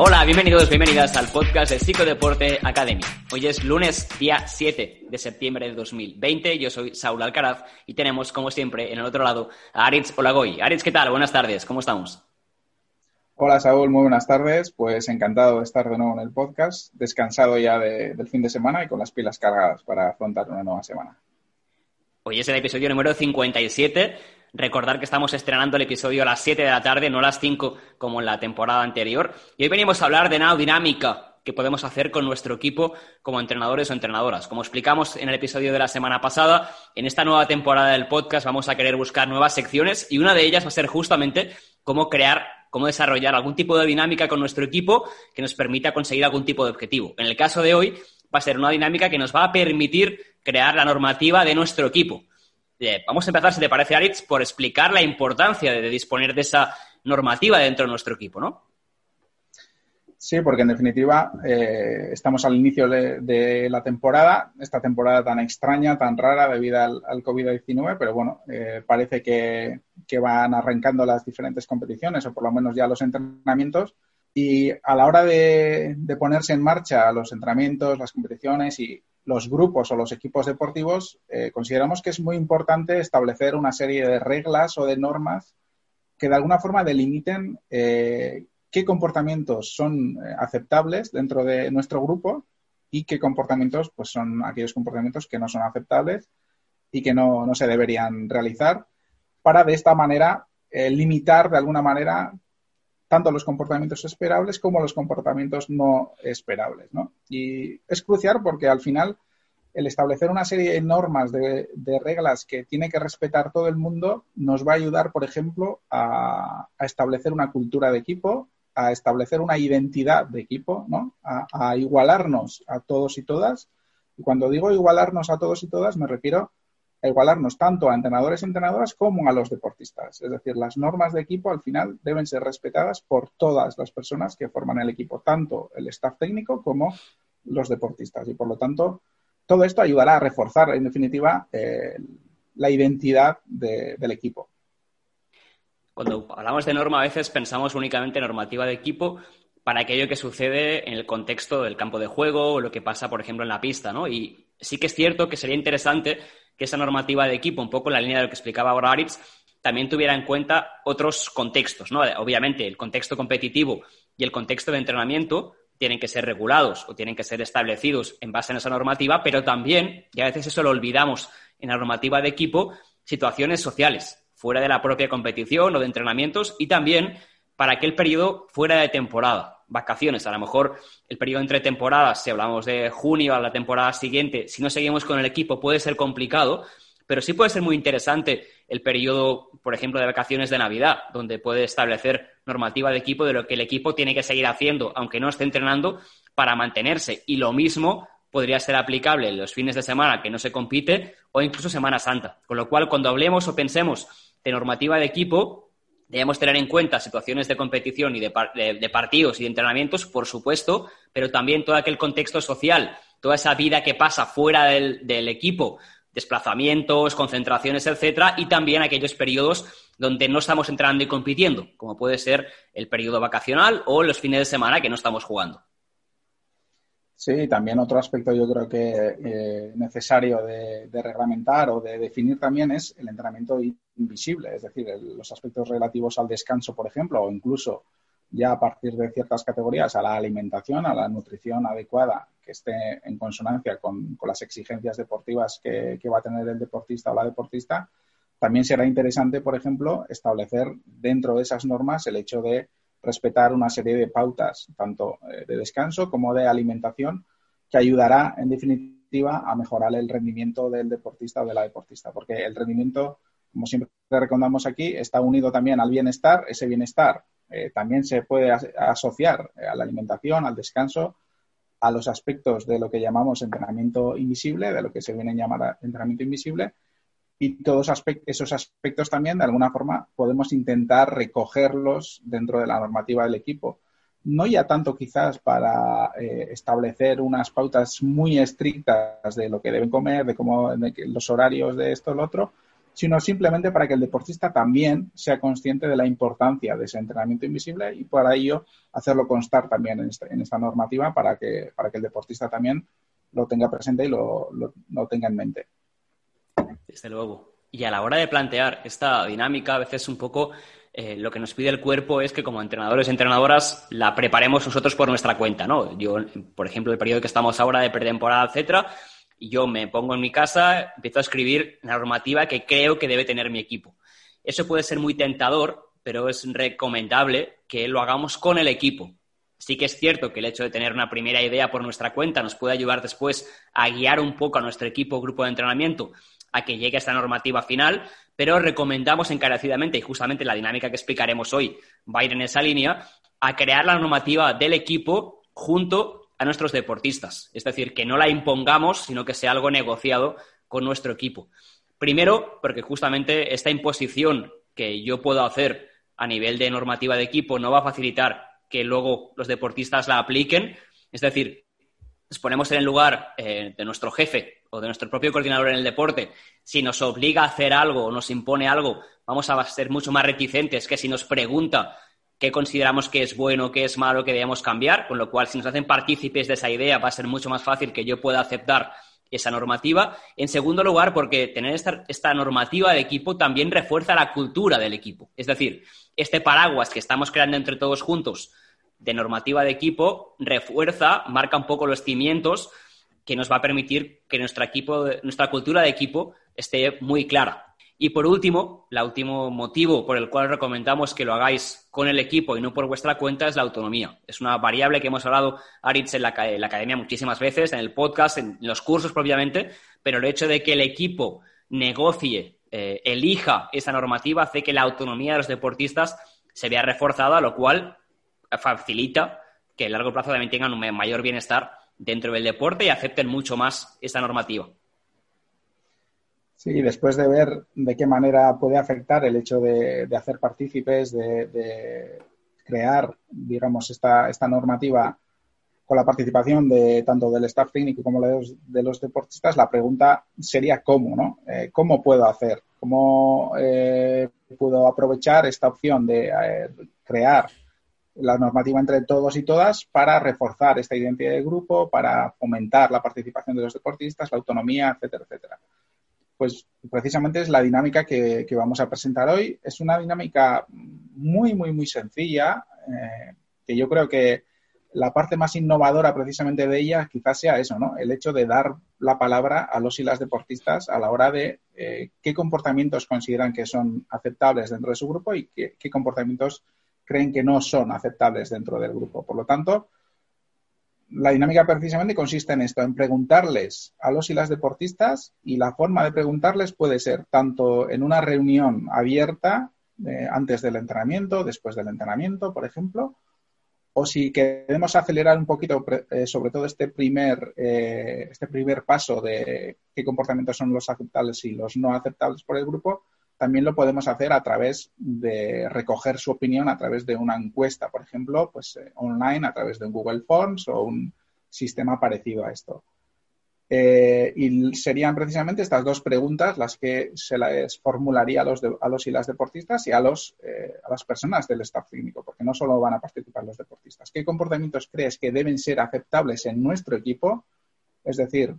Hola, bienvenidos, bienvenidas al podcast de Psicodeporte Academy. Hoy es lunes, día 7 de septiembre de 2020. Yo soy Saúl Alcaraz y tenemos, como siempre, en el otro lado a Aritz Olagoy. Aritz, ¿qué tal? Buenas tardes, ¿cómo estamos? Hola, Saúl, muy buenas tardes. Pues encantado de estar de nuevo en el podcast, descansado ya del fin de semana y con las pilas cargadas para afrontar una nueva semana. Hoy es el episodio número 57 Recordar que estamos estrenando el episodio a las 7 de la tarde, no a las 5 como en la temporada anterior. Y hoy venimos a hablar de dinámica que podemos hacer con nuestro equipo como entrenadores o entrenadoras. Como explicamos en el episodio de la semana pasada, en esta nueva temporada del podcast vamos a querer buscar nuevas secciones y una de ellas va a ser justamente cómo crear, cómo desarrollar algún tipo de dinámica con nuestro equipo que nos permita conseguir algún tipo de objetivo. En el caso de hoy va a ser una dinámica que nos va a permitir crear la normativa de nuestro equipo vamos a empezar, si te parece, Aritz, por explicar la importancia de, disponer de esa normativa dentro de nuestro equipo, ¿no? Sí, porque en definitiva eh, estamos al inicio de, la temporada, esta temporada tan extraña, tan rara debido al, COVID-19, pero bueno, eh, parece que, van arrancando las diferentes competiciones o por lo menos ya los entrenamientos. Y a la hora de, de ponerse en marcha los entrenamientos, las competiciones y, los grupos o los equipos deportivos, eh, consideramos que es muy importante establecer una serie de reglas o de normas que de alguna forma delimiten eh, qué comportamientos son eh, aceptables dentro de nuestro grupo y qué comportamientos pues, son aquellos comportamientos que no son aceptables y que no, no se deberían realizar para de esta manera limitar de alguna manera tanto los comportamientos esperables como los comportamientos no esperables. ¿no? Y es crucial porque al final el establecer una serie de normas, de, reglas que tiene que respetar todo el mundo, nos va a ayudar, por ejemplo, a, establecer una cultura de equipo, a establecer una identidad de equipo, ¿no? a, a igualarnos a todos y todas. Y cuando digo igualarnos a todos y todas, me refiero igualarnos tanto a entrenadores y entrenadoras como a los deportistas. Es decir, las normas de equipo al final deben ser respetadas por todas las personas que forman el equipo, tanto el staff técnico como los deportistas. Y por lo tanto, todo esto ayudará a reforzar, en definitiva, eh, la identidad del equipo. Cuando hablamos de norma, a veces pensamos únicamente en normativa de equipo para aquello que sucede en el contexto del campo de juego o lo que pasa, por ejemplo, en la pista, ¿no? Y sí que es cierto que sería interesante que esa normativa de equipo, un poco en la línea de lo que explicaba ahora Aritz, también tuviera en cuenta otros contextos, ¿no? Obviamente, el contexto competitivo y el contexto de entrenamiento tienen que ser regulados o tienen que ser establecidos en base a esa normativa, pero también, y a veces eso lo olvidamos en la normativa de equipo, situaciones sociales, fuera de la propia competición o de entrenamientos y también para aquel periodo fuera de temporada vacaciones. A lo mejor el periodo entre temporadas, si hablamos de junio a la temporada siguiente, si no seguimos con el equipo puede ser complicado, pero sí puede ser muy interesante el periodo, por ejemplo, de vacaciones de Navidad, donde puede establecer normativa de equipo de lo que el equipo tiene que seguir haciendo, aunque no esté entrenando, para mantenerse. Y lo mismo podría ser aplicable en los fines de semana que no se compite o incluso Semana Santa. Con lo cual, cuando hablemos o pensemos de normativa de equipo, Debemos tener en cuenta situaciones de competición y de, partidos y de entrenamientos, por supuesto, pero también todo aquel contexto social, toda esa vida que pasa fuera del, equipo, desplazamientos, concentraciones, etcétera, y también aquellos periodos donde no estamos entrenando y compitiendo, como puede ser el periodo vacacional o los fines de semana que no estamos jugando. Sí, también otro aspecto yo creo que eh, necesario de, reglamentar o de definir también es el entrenamiento invisible, es decir, los aspectos relativos al descanso, por ejemplo, o incluso ya a partir de ciertas categorías a la alimentación, a la nutrición adecuada que esté en consonancia con, las exigencias deportivas que, que va a tener el deportista o la deportista, también será interesante, por ejemplo, establecer dentro de esas normas el hecho de respetar una serie de pautas, tanto eh, de descanso como de alimentación, que ayudará, en definitiva, a mejorar el rendimiento del deportista o de la deportista, porque el rendimiento, como siempre recomendamos aquí, está unido también al bienestar. Ese bienestar eh, también se puede asociar a la alimentación, al descanso, a los aspectos de lo que llamamos entrenamiento invisible, de lo que se viene a llamar entrenamiento invisible, y todos esos aspectos también, de alguna forma, podemos intentar recogerlos dentro de la normativa del equipo. No ya tanto quizás para eh, establecer unas pautas muy estrictas de lo que deben comer, de cómo los horarios de esto lo otro, sino simplemente para que el deportista también sea consciente de la importancia de ese entrenamiento invisible y para ello hacerlo constar también en esta, normativa para que, para que el deportista también lo tenga presente y lo, lo tenga en mente. Desde luego. Y a la hora de plantear esta dinámica, a veces un poco eh, lo que nos pide el cuerpo es que como entrenadores y entrenadoras la preparemos nosotros por nuestra cuenta, ¿no? Yo, por ejemplo, el periodo que estamos ahora de pretemporada, etcétera, yo me pongo en mi casa, empiezo a escribir la normativa que creo que debe tener mi equipo. Eso puede ser muy tentador, pero es recomendable que lo hagamos con el equipo. Sí que es cierto que el hecho de tener una primera idea por nuestra cuenta nos puede ayudar después a guiar un poco a nuestro equipo grupo de entrenamiento a que llegue esta normativa final, pero recomendamos encarecidamente, y justamente la dinámica que explicaremos hoy va a ir en esa línea, a crear la normativa del equipo junto a nuestros deportistas. Es decir, que no la impongamos, sino que sea algo negociado con nuestro equipo. Primero, porque justamente esta imposición que yo puedo hacer a nivel de normativa de equipo no va a facilitar que luego los deportistas la apliquen. Es decir, nos ponemos en el lugar eh, de nuestro jefe o de nuestro propio coordinador en el deporte, si nos obliga a hacer algo o nos impone algo, vamos a ser mucho más reticentes que si nos pregunta qué consideramos que es bueno, qué es malo, qué debemos cambiar, con lo cual si nos hacen partícipes de esa idea va a ser mucho más fácil que yo pueda aceptar esa normativa. En segundo lugar, porque tener esta, esta normativa de equipo también refuerza la cultura del equipo. Es decir, este paraguas que estamos creando entre todos juntos de normativa de equipo refuerza, marca un poco los cimientos que nos va a permitir que nuestra, equipo, nuestra cultura de equipo esté muy clara. Y por último, el último motivo por el cual recomendamos que lo hagáis con el equipo y no por vuestra cuenta es la autonomía. Es una variable que hemos hablado, Aritz, en la, academia muchísimas veces, en el podcast, en los cursos propiamente, pero el hecho de que el equipo negocie, eh, elija esa normativa, hace que la autonomía de los deportistas se vea reforzada, lo cual facilita que a largo plazo también tengan un mayor bienestar dentro del deporte y acepten mucho más esta normativa. Sí, después de ver de qué manera puede afectar el hecho de, hacer partícipes, de, crear, digamos, esta, esta normativa con la participación de tanto del staff técnico como de los, deportistas, la pregunta sería cómo, ¿no? Eh, ¿Cómo puedo hacer? ¿Cómo eh, puedo aprovechar esta opción de eh, crear la normativa entre todos y todas para reforzar esta identidad de grupo, para fomentar la participación de los deportistas, la autonomía, etcétera, etcétera. Pues precisamente es la dinámica que, vamos a presentar hoy. Es una dinámica muy, muy, muy sencilla, eh, que yo creo que la parte más innovadora precisamente de ella quizás sea eso, ¿no? El hecho de dar la palabra a los y las deportistas a la hora de eh, qué comportamientos consideran que son aceptables dentro de su grupo y qué comportamientos creen que no son aceptables dentro del grupo. Por lo tanto, la dinámica precisamente consiste en esto, en preguntarles a los y las deportistas y la forma de preguntarles puede ser tanto en una reunión abierta eh, antes del entrenamiento, después del entrenamiento, por ejemplo, o si queremos acelerar un poquito eh, sobre todo este primer, eh, este primer paso de qué comportamientos son los aceptables y los no aceptables por el grupo, también lo podemos hacer a través de recoger su opinión a través de una encuesta, por ejemplo, pues eh, online a través de un Google Forms o un sistema parecido a esto. Eh, y serían precisamente estas dos preguntas las que se les formularía a los, a los y las deportistas y a, los, eh, a las personas del staff técnico, porque no solo van a participar los deportistas. ¿Qué comportamientos crees que deben ser aceptables en nuestro equipo? Es decir,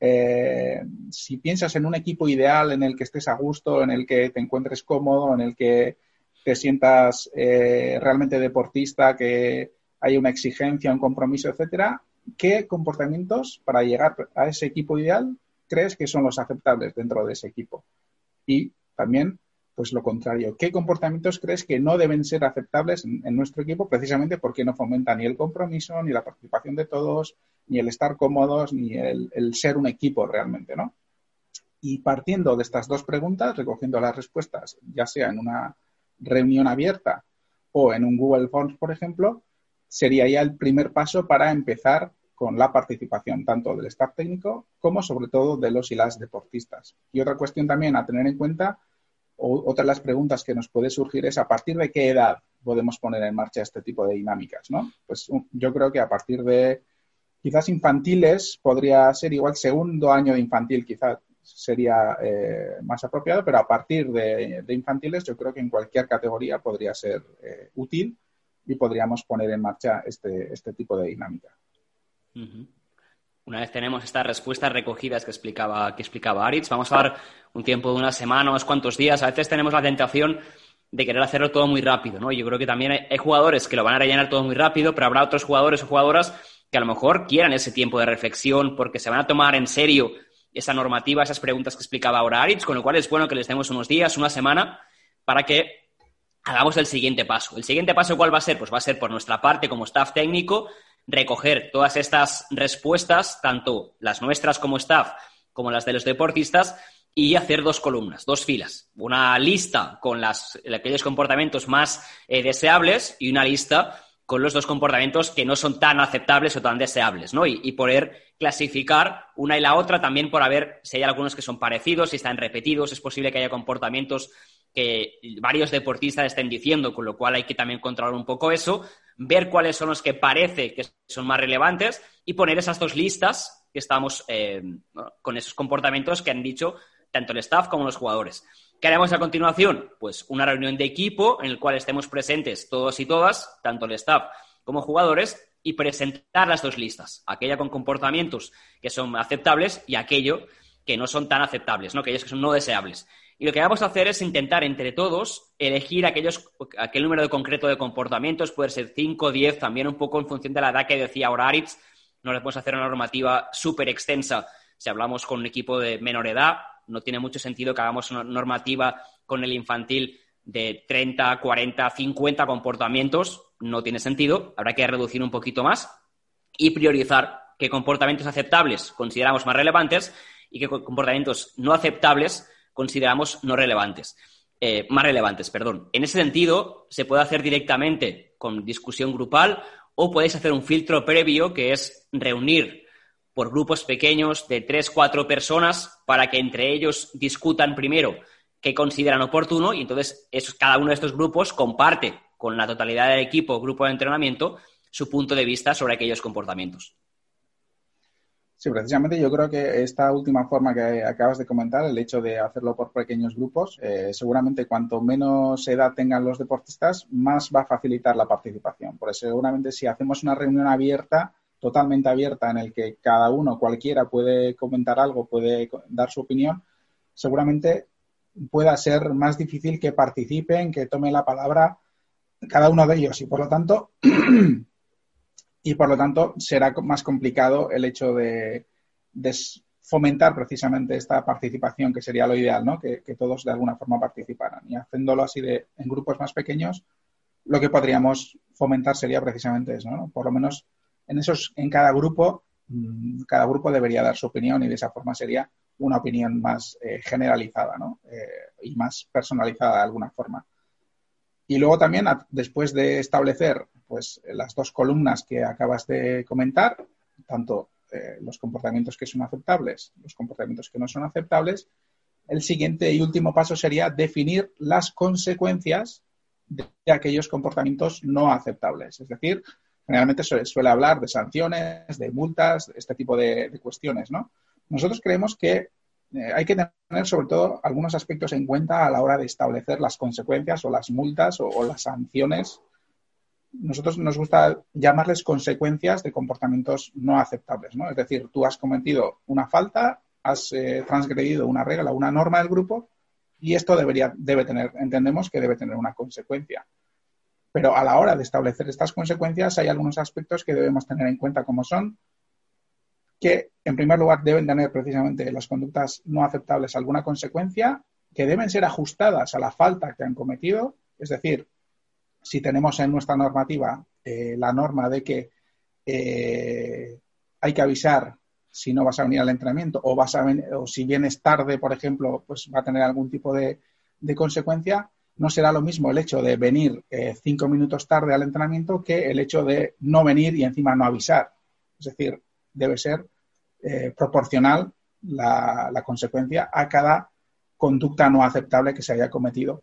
eh, si piensas en un equipo ideal en el que estés a gusto, en el que te encuentres cómodo, en el que te sientas eh, realmente deportista, que hay una exigencia, un compromiso, etcétera, ¿qué comportamientos para llegar a ese equipo ideal crees que son los aceptables dentro de ese equipo? Y también, pues lo contrario, ¿qué comportamientos crees que no deben ser aceptables en nuestro equipo precisamente porque no fomentan ni el compromiso, ni la participación de todos, ni el estar cómodos, ni el, el ser un equipo realmente, ¿no? Y partiendo de estas dos preguntas, recogiendo las respuestas, ya sea en una reunión abierta o en un Google Forms, por ejemplo, sería ya el primer paso para empezar con la participación tanto del staff técnico como sobre todo de los y las deportistas. Y otra cuestión también a tener en cuenta, otra de las preguntas que nos puede surgir es a partir de qué edad podemos poner en marcha este tipo de dinámicas, ¿no? Pues yo creo que a partir de quizás infantiles podría ser igual segundo año de infantil, quizás sería eh, más apropiado, pero a partir de, infantiles yo creo que en cualquier categoría podría ser eh, útil y podríamos poner en marcha este, este tipo de dinámica. Una vez tenemos estas respuestas recogidas que explicaba, que explicaba Aritz, vamos a dar un tiempo de una semana, unos cuantos días. A veces tenemos la tentación de querer hacerlo todo muy rápido, ¿no? Yo creo que también hay, jugadores que lo van a rellenar todo muy rápido, pero habrá otros jugadores o jugadoras que a lo mejor quieran ese tiempo de reflexión porque se van a tomar en serio esa normativa, esas preguntas que explicaba ahora Aritz, con lo cual es bueno que les demos unos días, una semana, para que hagamos el siguiente paso. ¿El siguiente paso cuál va a ser? Pues va a ser por nuestra parte como staff técnico recoger todas estas respuestas, tanto las nuestras como staff, como las de los deportistas, y hacer dos columnas, dos filas. Una lista con las, aquellos comportamientos más eh, deseables y una lista con los dos comportamientos que no son tan aceptables o tan deseables, ¿no? Y, poder clasificar una y la otra también por ver si hay algunos que son parecidos, si están repetidos, es posible que haya comportamientos que varios deportistas estén diciendo, con lo cual hay que también controlar un poco eso, ver cuáles son los que parece que son más relevantes y poner esas dos listas que estamos eh, con esos comportamientos que han dicho tanto el staff como los jugadores. ¿Qué haremos a continuación? Pues una reunión de equipo en el cual estemos presentes todos y todas, tanto el staff como jugadores, y presentar las dos listas, aquella con comportamientos que son aceptables y aquello que no son tan aceptables, ¿no? aquellos que son no deseables. Y lo que vamos a hacer es intentar entre todos elegir aquellos, aquel número de concreto de comportamientos, puede ser 5, 10, también un poco en función de la edad que decía ahora Aritz. No le podemos hacer una normativa súper extensa si hablamos con un equipo de menor edad, no tiene mucho sentido que hagamos una normativa con el infantil de 30, 40, 50 comportamientos. No tiene sentido. Habrá que reducir un poquito más y priorizar qué comportamientos aceptables consideramos más relevantes y qué comportamientos no aceptables consideramos no relevantes. Eh, más relevantes, perdón. En ese sentido, se puede hacer directamente con discusión grupal o podéis hacer un filtro previo que es reunir por grupos pequeños de tres, cuatro personas para que entre ellos discutan primero qué consideran oportuno y entonces cada uno de estos grupos comparte con la totalidad del equipo o grupo de entrenamiento su punto de vista sobre aquellos comportamientos. Sí, precisamente yo creo que esta última forma que acabas de comentar, el hecho de hacerlo por pequeños grupos, eh, seguramente cuanto menos edad tengan los deportistas, más va a facilitar la participación. Por eso seguramente si hacemos una reunión abierta, totalmente abierta en el que cada uno, cualquiera, puede comentar algo, puede dar su opinión, seguramente pueda ser más difícil que participen, que tome la palabra cada uno de ellos y por lo tanto y por lo tanto será más complicado el hecho de, fomentar precisamente esta participación que sería lo ideal, ¿no? Que, todos de alguna forma participaran y haciéndolo así de en grupos más pequeños lo que podríamos fomentar sería precisamente eso, ¿no? Por lo menos en esos, en cada grupo, mm, cada grupo debería dar su opinión y de esa forma sería una opinión más eh, generalizada, ¿no? Eh, y más personalizada de alguna forma. Y luego también, después de establecer pues, las dos columnas que acabas de comentar, tanto eh, los comportamientos que son aceptables, los comportamientos que no son aceptables, el siguiente y último paso sería definir las consecuencias de aquellos comportamientos no aceptables. Es decir, Generalmente se suele hablar de sanciones, de multas, este tipo de, cuestiones, ¿no? Nosotros creemos que eh, hay que tener sobre todo algunos aspectos en cuenta a la hora de establecer las consecuencias o las multas o, las sanciones. Nosotros nos gusta llamarles consecuencias de comportamientos no aceptables, ¿no? Es decir, tú has cometido una falta, has eh, transgredido una regla, una norma del grupo y esto debería, debe tener, entendemos que debe tener una consecuencia. Pero a la hora de establecer estas consecuencias hay algunos aspectos que debemos tener en cuenta, como son que, en primer lugar, deben tener precisamente las conductas no aceptables alguna consecuencia, que deben ser ajustadas a la falta que han cometido. Es decir, si tenemos en nuestra normativa eh, la norma de que eh, hay que avisar si no vas a venir al entrenamiento o, vas a o si vienes tarde, por ejemplo, pues va a tener algún tipo de, consecuencia, no será lo mismo el hecho de venir eh, cinco minutos tarde al entrenamiento que el hecho de no venir y encima no avisar. Es decir, debe ser proporcional la, consecuencia a cada conducta no aceptable que se haya cometido.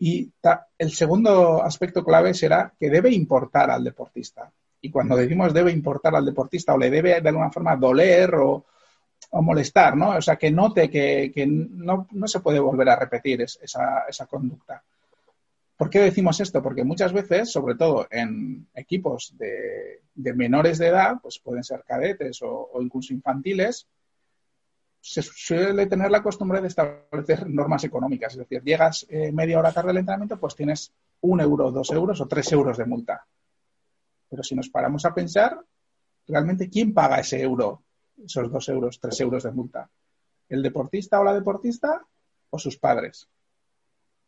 Y el segundo aspecto clave será que debe importar al deportista. Y cuando decimos debe importar al deportista o le debe de alguna forma doler o, molestar, ¿no? O sea, que note que, no, se puede volver a repetir esa, esa conducta. ¿Por qué decimos esto? Porque muchas veces, sobre todo en equipos de, menores de edad, pues pueden ser cadetes o, incluso infantiles, se suele tener la costumbre de establecer normas económicas. Es decir, llegas eh, media hora tarde al entrenamiento, pues tienes un euro, dos euros o tres euros de multa. Pero si nos paramos a pensar, realmente, ¿quién paga ese euro, esos dos euros, tres euros de multa? ¿El deportista o la deportista o sus padres?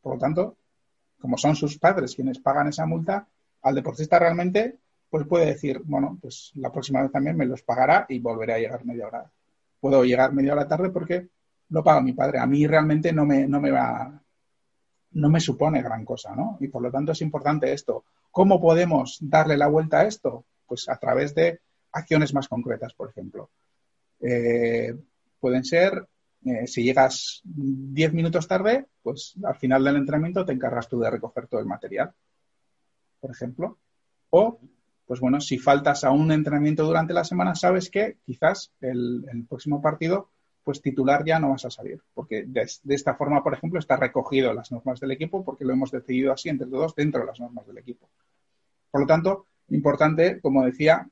Por lo tanto, como son sus padres quienes pagan esa multa, al deportista realmente pues puede decir, bueno, pues la próxima vez también me los pagará y volveré a llegar media hora. Puedo llegar media hora tarde porque lo paga mi padre. A mí realmente no me, no me va, no me supone gran cosa, ¿no? Y por lo tanto es importante esto. ¿Cómo podemos darle la vuelta a esto? Pues a través de acciones más concretas, por ejemplo. Eh, pueden ser, eh, si llegas 10 minutos tarde, pues al final del entrenamiento te encargas tú de recoger todo el material, por ejemplo. O, pues bueno, si faltas a un entrenamiento durante la semana, sabes que quizás el, el próximo partido pues titular ya no vas a salir, porque de, esta forma, por ejemplo, está recogido las normas del equipo, porque lo hemos decidido así entre todos dentro de las normas del equipo. Por lo tanto, importante, como decía,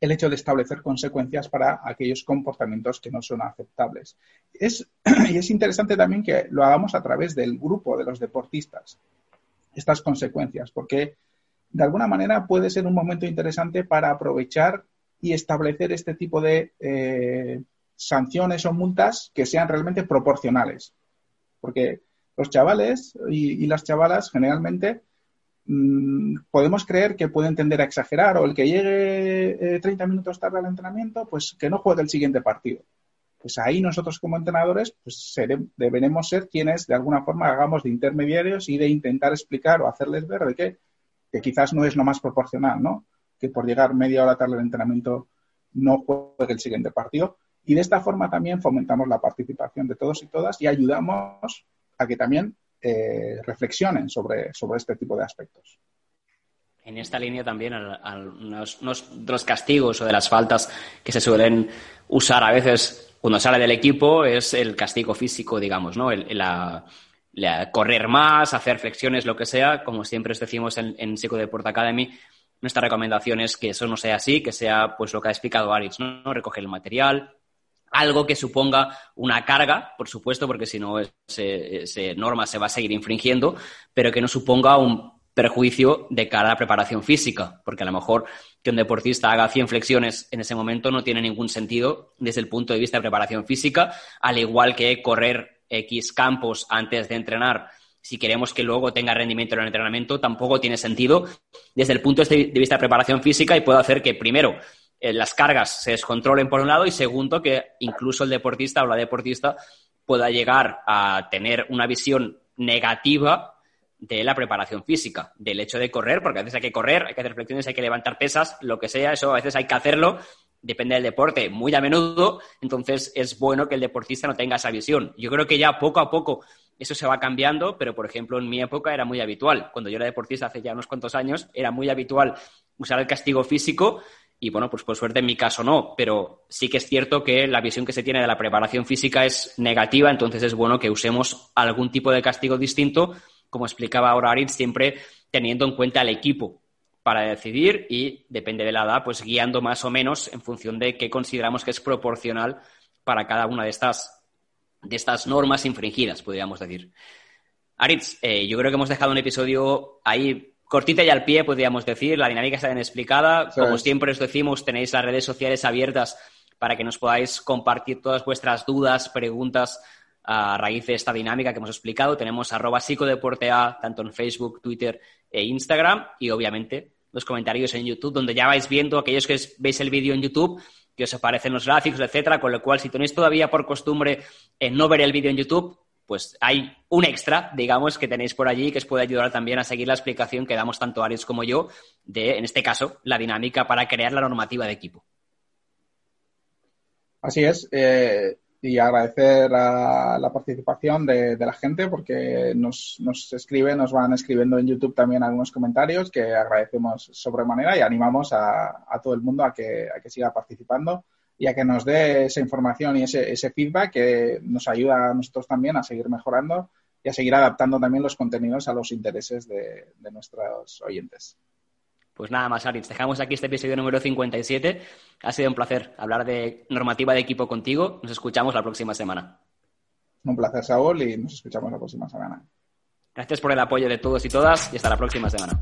el hecho de establecer consecuencias para aquellos comportamientos que no son aceptables. Es, y es interesante también que lo hagamos a través del grupo de los deportistas, estas consecuencias, porque de alguna manera puede ser un momento interesante para aprovechar y establecer este tipo de eh, sanciones o multas que sean realmente proporcionales. Porque los chavales y, las chavalas generalmente mm, podemos creer que pueden tender a exagerar o el que llegue 30 eh, minutos tarde al entrenamiento, pues que no juegue el siguiente partido. Pues ahí nosotros como entrenadores pues deberemos ser quienes de alguna forma hagamos de intermediarios y de intentar explicar o hacerles ver de que, que quizás no es lo más proporcional, ¿no? Que por llegar media hora tarde al entrenamiento no juegue el siguiente partido, y de esta forma también fomentamos la participación de todos y todas y ayudamos a que también eh, reflexionen sobre, sobre este tipo de aspectos. En esta línea también, unos, de los castigos o de las faltas que se suelen usar a veces cuando sale del equipo es el castigo físico, digamos, ¿no? la, correr más, hacer flexiones, lo que sea. Como siempre os decimos en, en Psicodeport Academy, nuestra recomendación es que eso no sea así, que sea pues lo que ha explicado Aritz, ¿no? Recoger el material, algo que suponga una carga, por supuesto, porque si no esa norma se va a seguir infringiendo, pero que no suponga un perjuicio de cara a la preparación física, porque a lo mejor que un deportista haga 100 flexiones en ese momento no tiene ningún sentido desde el punto de vista de preparación física, al igual que correr X campos antes de entrenar. Si queremos que luego tenga rendimiento en el entrenamiento, tampoco tiene sentido desde el punto de vista de preparación física y puede hacer que, primero, eh, las cargas se descontrolen por un lado y segundo que incluso el deportista o la deportista pueda llegar a tener una visión negativa de la preparación física, del hecho de correr, porque a veces hay que correr, hay que hacer flexiones, hay que levantar pesas, lo que sea, eso a veces hay que hacerlo, depende del deporte, muy a menudo, entonces es bueno que el deportista no tenga esa visión. Yo creo que ya poco a poco eso se va cambiando, pero por ejemplo en mi época era muy habitual. Cuando yo era deportista hace ya unos cuantos años, era muy habitual usar el castigo físico y bueno, pues por suerte en mi caso no, pero sí que es cierto que la visión que se tiene de la preparación física es negativa, entonces es bueno que usemos algún tipo de castigo distinto, como explicaba ahora Aritz, siempre teniendo en cuenta al equipo para decidir y, depende de la edad, pues guiando más o menos en función de qué consideramos que es proporcional para cada una de estas, de estas normas infringidas, podríamos decir. Aritz, eh, yo creo que hemos dejado un episodio ahí cortita y al pie, podríamos decir. La dinámica está bien explicada. Como siempre os decimos, tenéis las redes sociales abiertas para que nos podáis compartir todas vuestras dudas, preguntas a raíz de esta dinámica que hemos explicado. Tenemos arroba psicodeportea tanto en Facebook, Twitter e Instagram y obviamente los comentarios en YouTube, donde ya vais viendo aquellos que veis el vídeo en YouTube, que os aparecen los gráficos, etcétera, con lo cual si tenéis todavía por costumbre en no ver el vídeo en YouTube, pues hay un extra, digamos, que tenéis por allí que os puede ayudar también a seguir la explicación que damos tanto Ares como yo de, en este caso, la dinámica para crear la normativa de equipo. Así es. Eh, y agradecer la participación de, la gente porque nos, nos escriben, nos van escribiendo en YouTube también algunos comentarios que agradecemos sobremanera y animamos a, todo el mundo a que, a que siga participando y a que nos dé esa información y ese, ese feedback que nos ayuda a nosotros también a seguir mejorando y a seguir adaptando también los contenidos a los intereses de, de nuestros oyentes. Pues nada más, Aritz. Dejamos aquí este episodio número 57. Ha sido un placer hablar de normativa de equipo contigo. Nos escuchamos la próxima semana. Un placer, Saúl, y nos escuchamos la próxima semana. Gracias por el apoyo de todos y todas y hasta la próxima semana.